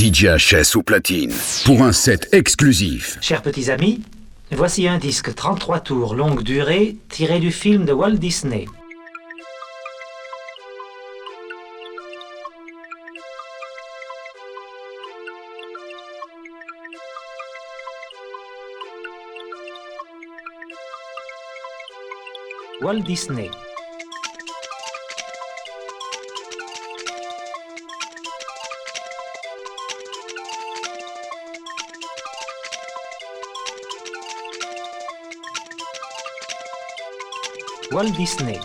DJ HS au platine pour un set exclusif. Chers petits amis, voici un disque 33 tours longue durée tiré du film de Walt Disney. Walt Disney. Walt Disney.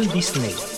Walt Disney.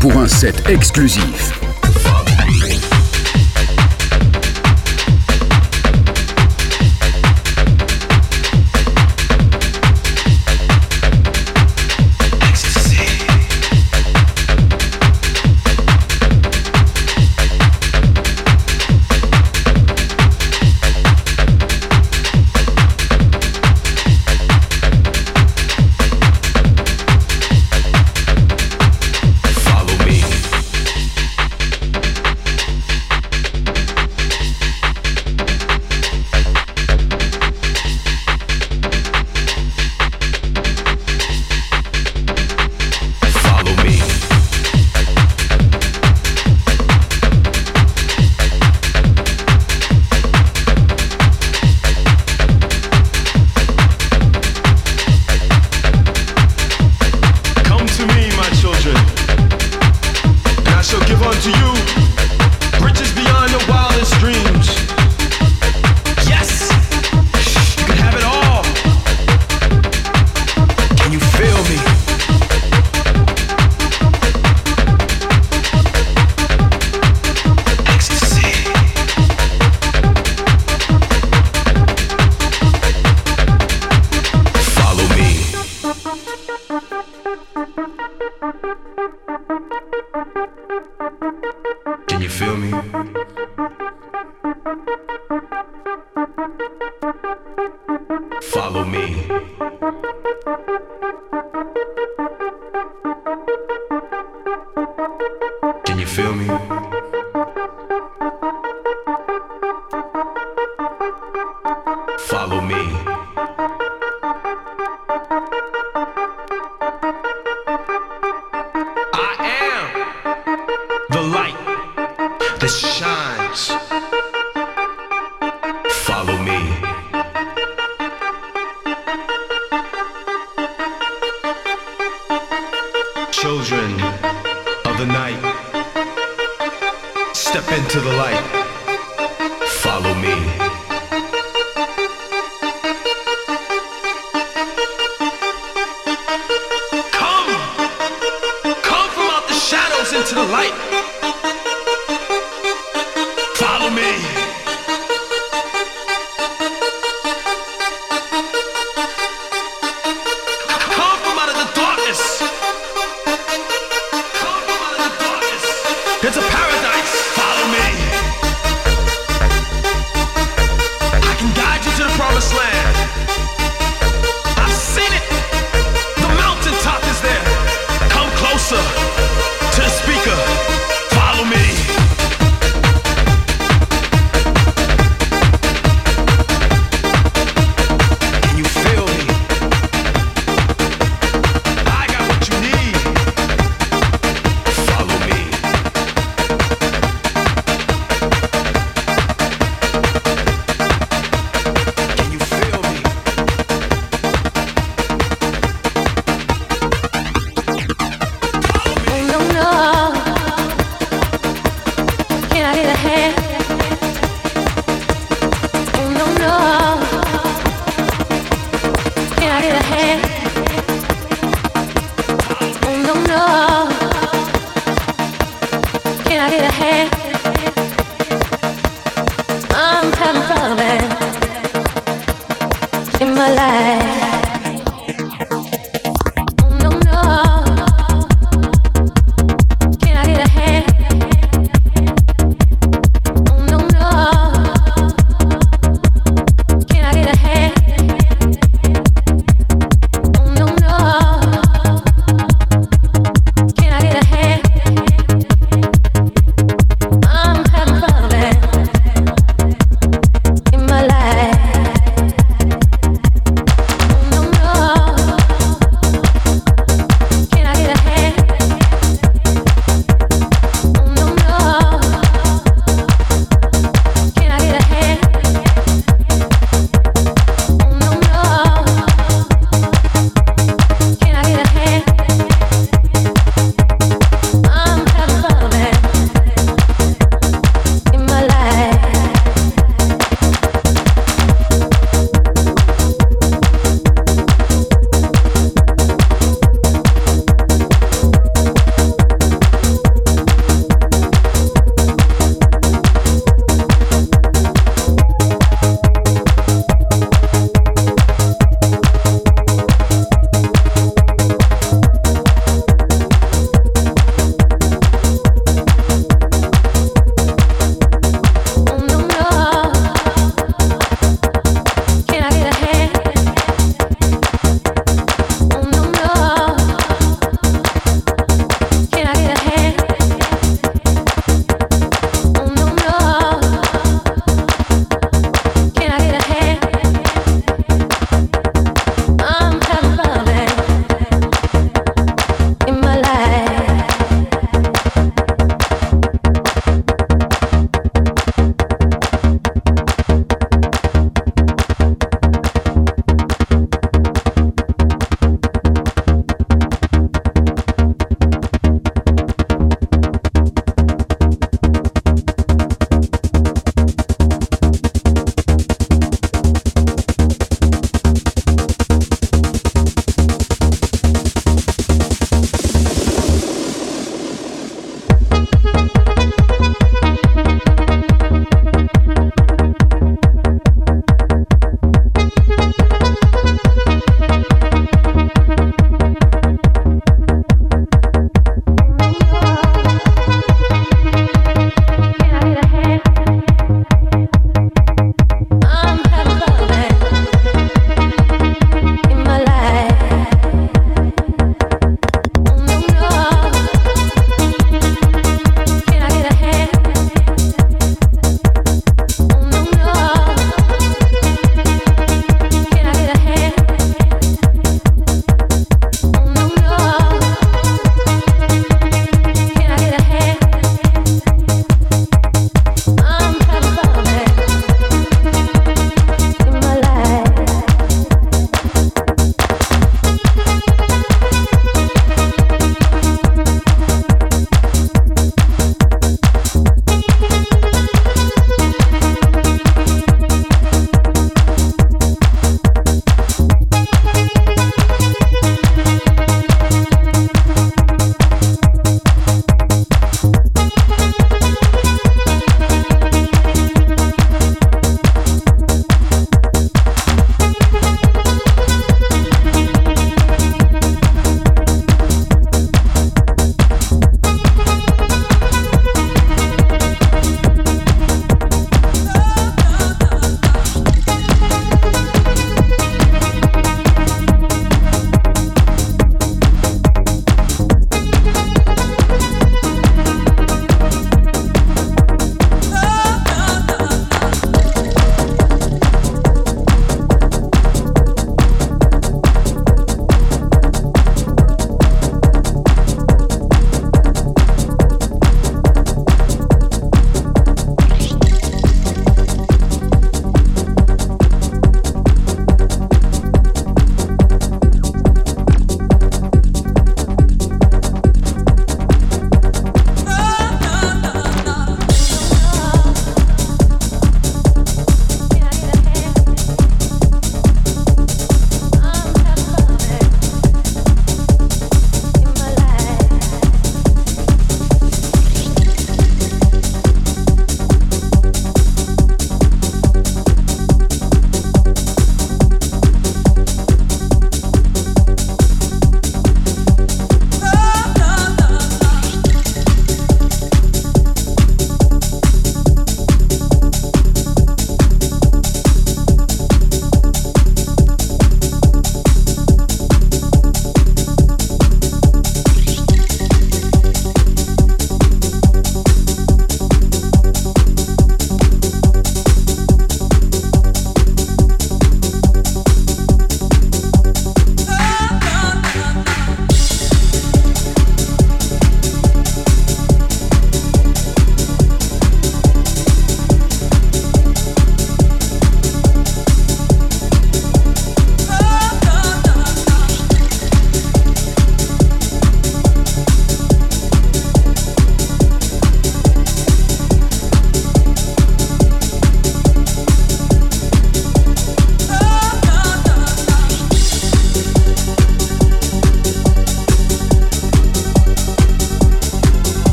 Pour un set exclusif.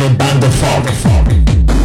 and bang the fog.